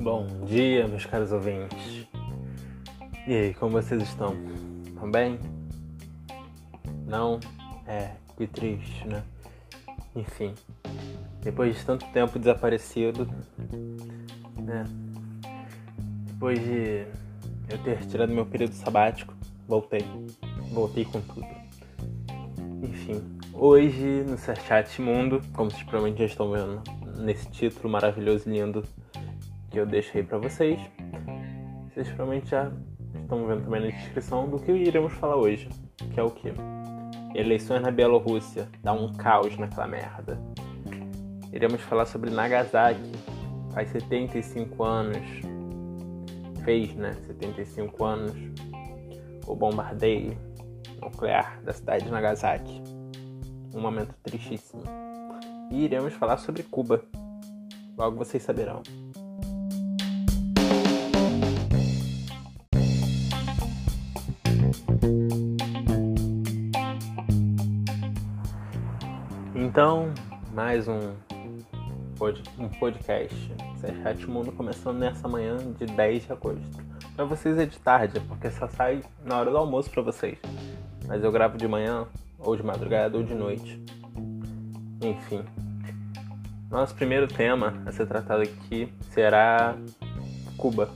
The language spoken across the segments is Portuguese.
Bom dia, meus caros ouvintes. E aí, como vocês estão? Estão bem? Não? É, que triste, né? Enfim, depois de tanto tempo desaparecido, né? Depois de eu ter tirado meu período sabático, voltei. Voltei com tudo. Enfim, hoje no Chat Mundo, como vocês provavelmente já estão vendo nesse título maravilhoso e lindo que eu deixei para vocês, vocês provavelmente já estão vendo também na descrição do que iremos falar hoje, que é o que? Eleições na Bielorrússia, dá um caos naquela merda. Iremos falar sobre Nagasaki, faz 75 anos, fez, né, 75 anos, o bombardeio nuclear da cidade de Nagasaki. Um momento tristíssimo. E iremos falar sobre Cuba. Logo vocês saberão. Então, mais um, pod, um podcast. Chat Mundo começando nessa manhã de 10 de agosto. Para vocês é de tarde, porque só sai na hora do almoço para vocês. Mas eu gravo de manhã, ou de madrugada, ou de noite. Enfim. Nosso primeiro tema a ser tratado aqui será Cuba.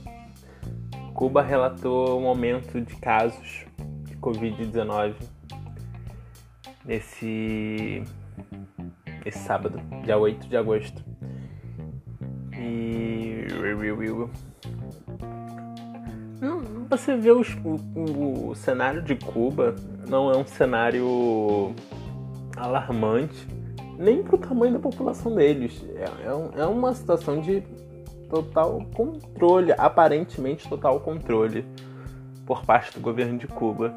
Cuba relatou um aumento de casos de Covid-19 nesse esse sábado, dia 8 de agosto. E. Você vê os, o, o cenário de Cuba não é um cenário alarmante, nem pro tamanho da população deles. É, é, é uma situação de total controle, aparentemente total controle por parte do governo de Cuba.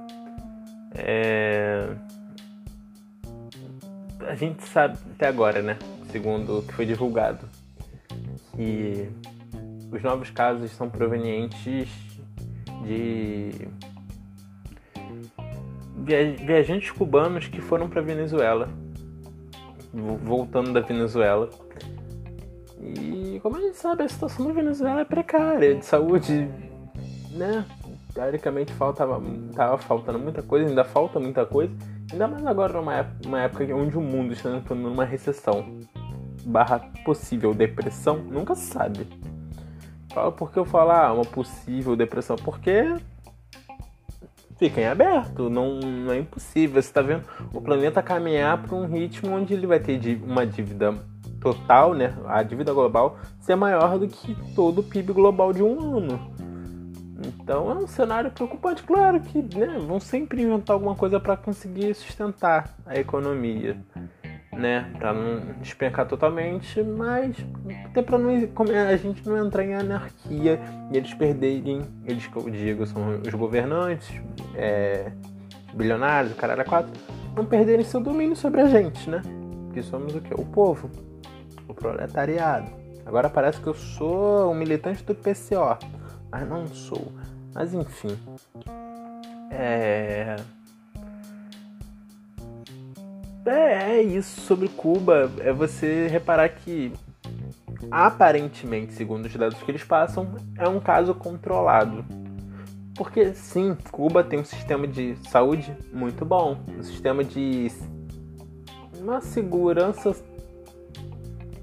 É a gente sabe até agora, né? Segundo o que foi divulgado, que os novos casos são provenientes de viajantes cubanos que foram para Venezuela, voltando da Venezuela. E como a gente sabe, a situação da Venezuela é precária, de saúde, né? Teoricamente faltava, tava faltando muita coisa, ainda falta muita coisa. Ainda mais agora numa época, uma época onde o mundo está entrando numa recessão barra possível depressão, nunca se sabe. Por que eu falo ah, uma possível depressão? Porque fica em aberto, não, não é impossível. Você está vendo o planeta caminhar para um ritmo onde ele vai ter uma dívida total, né? A dívida global ser maior do que todo o PIB global de um ano. Então é um cenário preocupante, claro que né, vão sempre inventar alguma coisa para conseguir sustentar a economia, né, para não despencar totalmente, mas até para não a gente não entrar em anarquia e eles perderem, eles que eu digo são os governantes, é, bilionários, o caralho quatro, não perderem seu domínio sobre a gente, né? Que somos o que? O povo, o proletariado. Agora parece que eu sou um militante do PCO mas não sou. Mas enfim. É. É, é isso sobre Cuba. É você reparar que aparentemente, segundo os dados que eles passam, é um caso controlado. Porque sim, Cuba tem um sistema de saúde muito bom, um sistema de uma segurança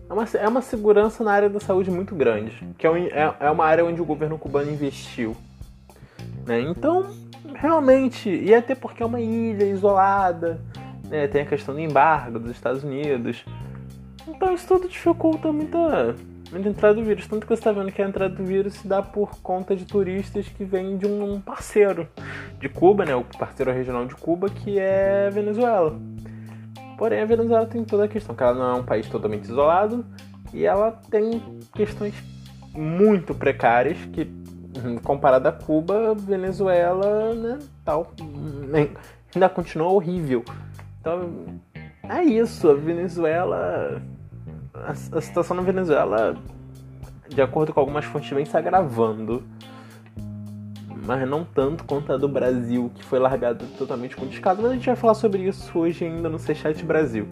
é uma, é uma segurança na área da saúde muito grande, que é, é, é uma área onde o governo cubano investiu. Né? Então, realmente, e até porque é uma ilha isolada, né? tem a questão do embargo dos Estados Unidos. Então isso tudo dificulta muita, muita entrada do vírus. Tanto que você está vendo que a entrada do vírus se dá por conta de turistas que vêm de um parceiro de Cuba, né? o parceiro regional de Cuba, que é Venezuela. Porém, a Venezuela tem toda a questão, que ela não é um país totalmente isolado e ela tem questões muito precárias que, comparada a Cuba, Venezuela, né, tal, ainda continua horrível. Então, é isso, a Venezuela, a, a situação na Venezuela, de acordo com algumas fontes, vem se agravando mas não tanto quanto a do Brasil, que foi largada totalmente com descaso. Mas a gente vai falar sobre isso hoje ainda no C-Chat Brasil.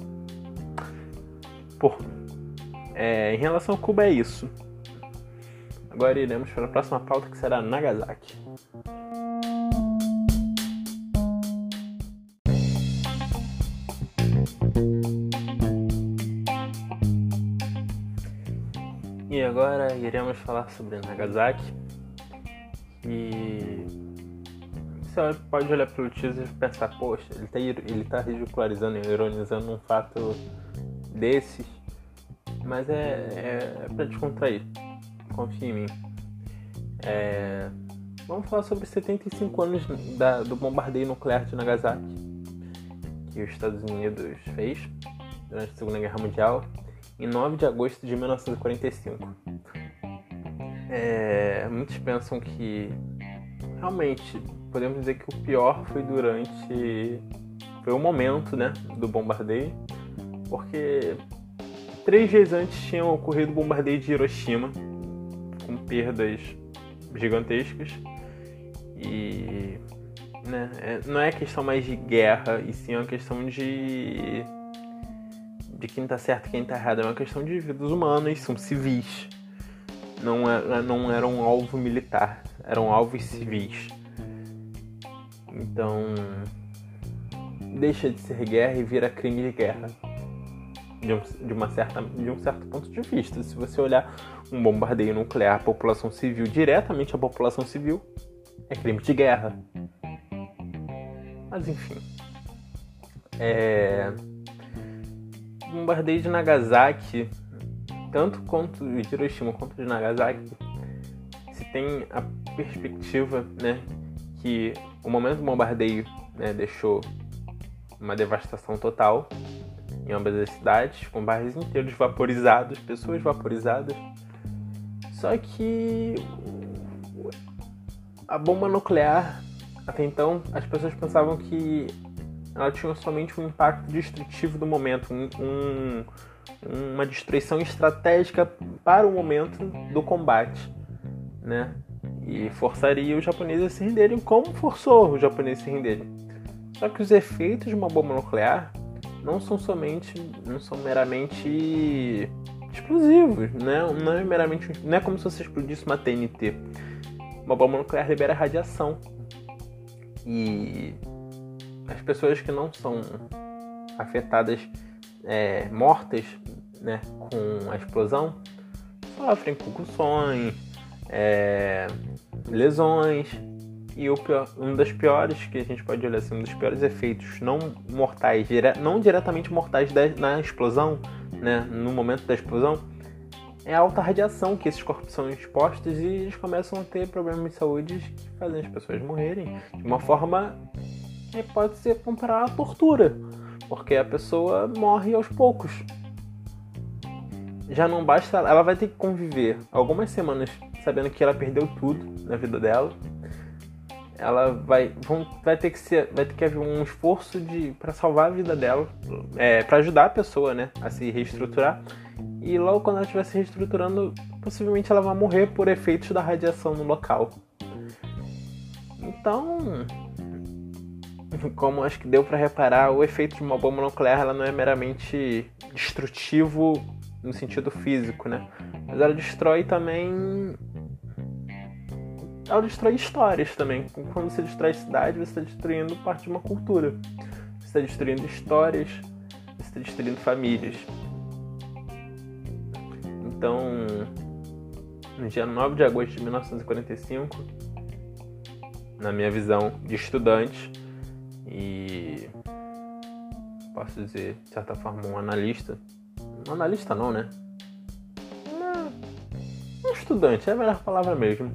Por, é, em relação a Cuba é isso. Agora iremos para a próxima pauta que será Nagasaki. Agora iremos falar sobre Nagasaki. E você pode olhar pelo teaser e pensar, poxa, ele está ele tá ridicularizando e ironizando um fato desses. Mas é, é, é pra descontrair. Confia em mim. É, vamos falar sobre 75 anos da, do bombardeio nuclear de Nagasaki que os Estados Unidos fez durante a Segunda Guerra Mundial em 9 de agosto de 1945. É, muitos pensam que realmente podemos dizer que o pior foi durante foi o momento né, do bombardeio, porque três dias antes tinha ocorrido o bombardeio de Hiroshima, com perdas gigantescas. E né, é, não é questão mais de guerra, e sim uma questão de de quem tá certo e quem tá errado. É uma questão de vidas humanas, são civis. Não, é, não eram um alvo militar, eram alvos civis. Então, deixa de ser guerra e vira crime de guerra. De, um, de, uma certa, de um certo ponto de vista. Se você olhar um bombardeio nuclear à população civil, diretamente à população civil, é crime de guerra. Mas enfim. É bombardeio de Nagasaki, tanto quanto de Hiroshima quanto de Nagasaki, se tem a perspectiva, né, que o momento do bombardeio né, deixou uma devastação total em ambas as cidades, com bairros inteiros vaporizados, pessoas vaporizadas. Só que a bomba nuclear, até então, as pessoas pensavam que ela tinha somente um impacto destrutivo do momento, um, um, uma destruição estratégica para o momento do combate, né? E forçaria os japoneses a se renderem como forçou os japoneses a se renderem. Só que os efeitos de uma bomba nuclear não são somente, não são meramente explosivos, né? Não é meramente, não é como se você explodisse uma TNT. Uma bomba nuclear libera radiação. E as pessoas que não são afetadas, é, mortas né, com a explosão, sofrem concussões, é, lesões. E o pior, um dos piores que a gente pode olhar assim, um dos piores efeitos não mortais, dire, não diretamente mortais da, na explosão, né, no momento da explosão, é a alta radiação que esses corpos são expostos e eles começam a ter problemas de saúde que fazem as pessoas morrerem de uma forma pode ser comparada à tortura, porque a pessoa morre aos poucos. Já não basta, ela vai ter que conviver algumas semanas sabendo que ela perdeu tudo na vida dela. Ela vai, vão, vai ter que ser, vai ter que haver um esforço de para salvar a vida dela, é, para ajudar a pessoa, né, a se reestruturar. E logo quando ela estiver se reestruturando, possivelmente ela vai morrer por efeitos da radiação no local. Então, como acho que deu para reparar, o efeito de uma bomba nuclear ela não é meramente destrutivo no sentido físico, né? Mas ela destrói também. Ela destrói histórias também. Quando você destrói cidade, você está destruindo parte de uma cultura. Você está destruindo histórias, você está destruindo famílias. Então, no dia 9 de agosto de 1945, na minha visão de estudante, e posso dizer, de certa forma, um analista. Um analista não, né? Um estudante, é a melhor palavra mesmo.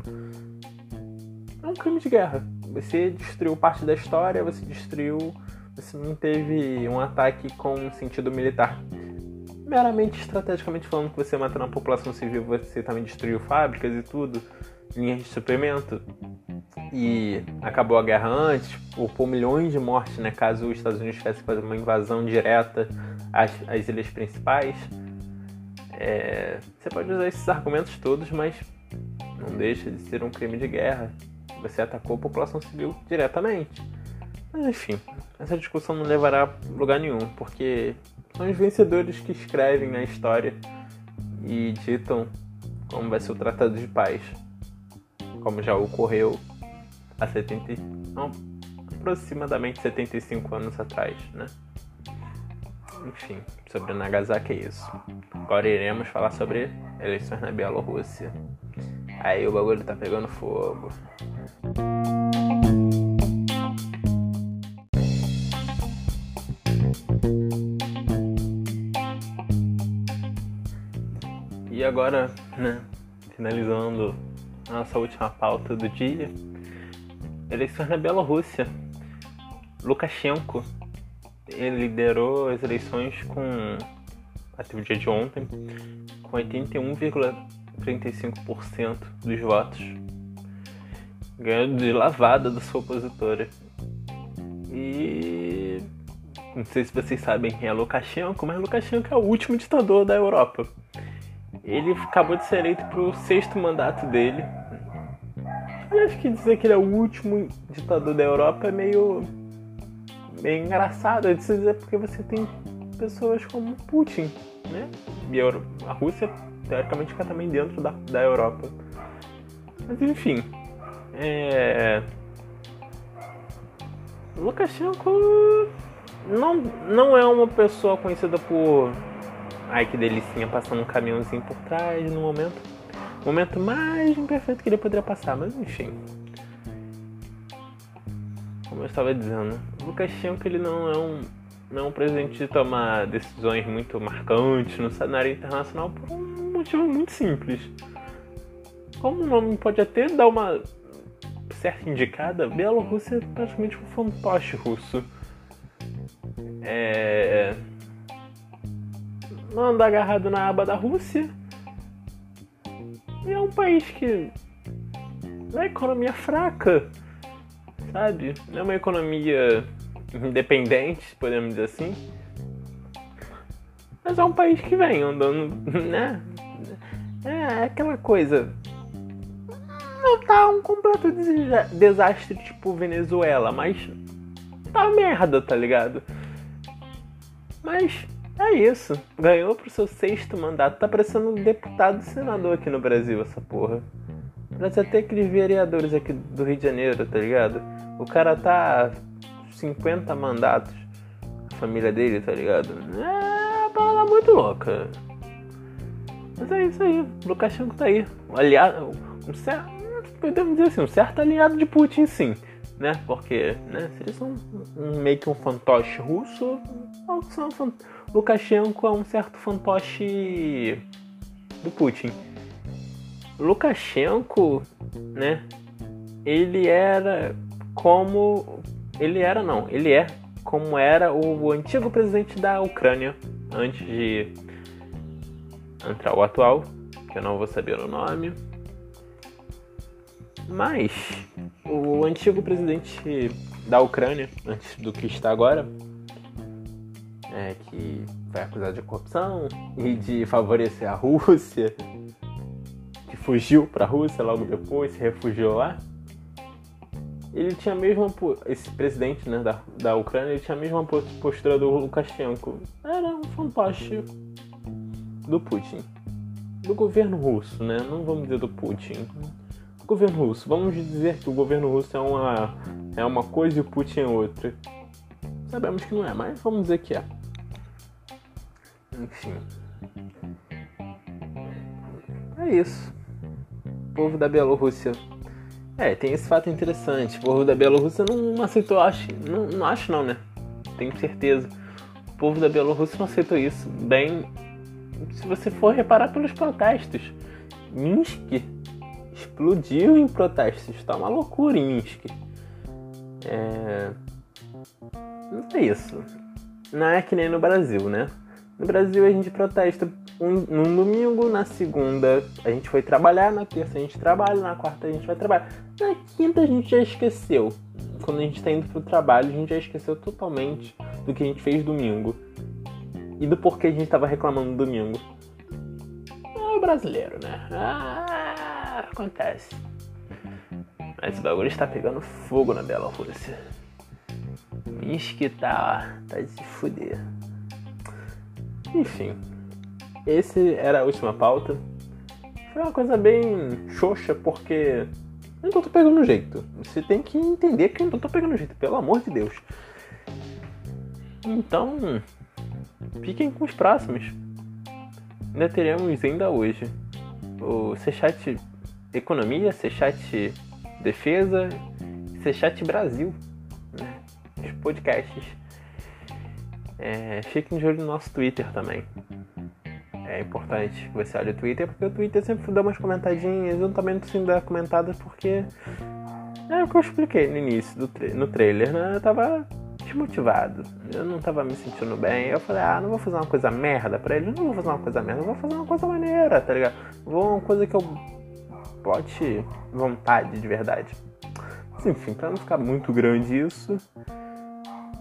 É um crime de guerra. Você destruiu parte da história, você destruiu. Você não teve um ataque com sentido militar. Meramente estrategicamente falando que você matando a população civil, você também destruiu fábricas e tudo, linhas de suprimento e acabou a guerra antes, por milhões de mortes, né, caso os Estados Unidos tivesse fazer uma invasão direta às, às ilhas principais. É, você pode usar esses argumentos todos, mas não deixa de ser um crime de guerra. Você atacou a população civil diretamente. Mas enfim, essa discussão não levará a lugar nenhum, porque São os vencedores que escrevem na história e ditam como vai ser o Tratado de Paz, como já ocorreu há 70, não, aproximadamente 75 anos atrás, né? Enfim, sobre Nagasaki é isso. Agora iremos falar sobre eleições na Bielorrússia. Aí o bagulho tá pegando fogo. E agora, né, finalizando nossa última pauta do dia, eleições na Bielorrússia. Lukashenko liderou as eleições com até o dia de ontem com 81,35% dos votos, ganhando de lavada da sua opositora. E não sei se vocês sabem quem é Lukashenko, mas Lukashenko é o último ditador da Europa. Ele acabou de ser eleito para o sexto mandato dele. Eu acho que dizer que ele é o último ditador da Europa é meio, meio engraçado de dizer porque você tem pessoas como Putin, né? E a Rússia, teoricamente, fica também dentro da, da Europa. Mas enfim, é... Lukashenko não, não é uma pessoa conhecida por Ai que delicinha, passando um caminhãozinho por trás no momento. Momento mais imperfeito que ele poderia passar, mas enfim. Como eu estava dizendo, o Lukashenko ele não é um, não é um presidente de tomar decisões muito marcantes no cenário internacional por um motivo muito simples. Como o nome pode até dar uma certa indicada, Bielorrússia é praticamente um fantoche russo. É não anda agarrado na aba da Rússia. E é um país que é economia fraca, sabe? Não é uma economia independente, podemos dizer assim. Mas é um país que vem andando, né? É aquela coisa. Não tá um completo desastre tipo Venezuela, mas tá merda, tá ligado? Mas é isso. Ganhou pro seu sexto mandato. Tá parecendo um deputado e senador aqui no Brasil, essa porra. Parece até aqueles vereadores aqui do Rio de Janeiro, tá ligado? O cara tá 50 mandatos. A família dele, tá ligado? É uma parada muito louca. Mas é isso aí. O Lukashenko tá aí. Aliado. Um certo. Podemos dizer assim, um certo aliado de Putin, sim. Né? Porque, né? Se eles são um, meio que um fantoche russo, são um Lukashenko é um certo fantoche do Putin. Lukashenko, né? Ele era como. Ele era não, ele é como era o antigo presidente da Ucrânia antes de entrar o atual, que eu não vou saber o nome. Mas o antigo presidente da Ucrânia, antes do que está agora, é, que foi acusado de corrupção e de favorecer a Rússia, que fugiu para a Rússia logo depois, se refugiou lá. Ele tinha a mesma esse presidente né, da, da Ucrânia, ele tinha a mesma postura do Lukashenko. Era um fantoche do Putin, do governo russo, né? Não vamos dizer do Putin. Governo russo. Vamos dizer que o governo russo é uma é uma coisa e o Putin é outra. Sabemos que não é, mas vamos dizer que é. Enfim. É isso. O povo da Bielorrússia. É, tem esse fato interessante. O povo da Bielorrússia não aceitou, acho. Não, não acho não, né? Tenho certeza. O povo da Bielorrússia não aceitou isso. Bem, se você for reparar pelos protestos, Minsk explodiu em protestos. Tá uma loucura em Minsk. É. Não é isso. Não é que nem no Brasil, né? No Brasil a gente protesta um, num domingo, na segunda a gente foi trabalhar, na terça a gente trabalha, na quarta a gente vai trabalhar. Na quinta a gente já esqueceu. Quando a gente está indo pro trabalho, a gente já esqueceu totalmente do que a gente fez domingo. E do porquê a gente estava reclamando domingo. É o brasileiro, né? Ah, acontece. Mas o bagulho está pegando fogo na Bela Rússia. Minsk tá, tá de se fuder. Enfim, esse era a última pauta. Foi uma coisa bem xoxa, porque eu não tô pegando jeito. Você tem que entender que eu não tô pegando jeito, pelo amor de Deus. Então, fiquem com os próximos. Ainda teremos ainda hoje o C-Chat Economia, C-Chat Defesa, C-Chat Brasil, né? os podcasts. É, fiquem de olho no nosso Twitter também. É importante que você olhe o Twitter, porque o Twitter sempre dá umas comentadinhas. Eu também não preciso dar comentadas porque é o que eu expliquei no início do tra no trailer, né? Eu tava desmotivado. Eu não tava me sentindo bem. Eu falei, ah, não vou fazer uma coisa merda pra ele. Não vou fazer uma coisa merda, vou fazer uma coisa maneira, tá ligado? Vou uma coisa que eu bote vontade de verdade. Mas, enfim, pra não ficar muito grande isso,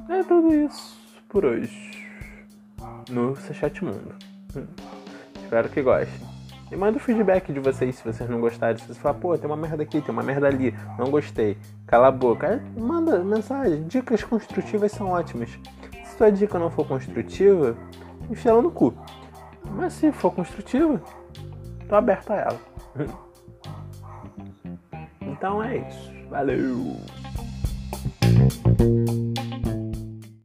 é tudo isso por hoje no Chat Mundo. Hum. Espero que gostem. E manda o feedback de vocês se vocês não gostarem. Se vocês falar, pô, tem uma merda aqui, tem uma merda ali, não gostei, cala a boca. manda mensagem. Dicas construtivas são ótimas. Se sua dica não for construtiva, enfia ela no cu. Mas se for construtiva, tô aberto a ela. Então é isso. Valeu!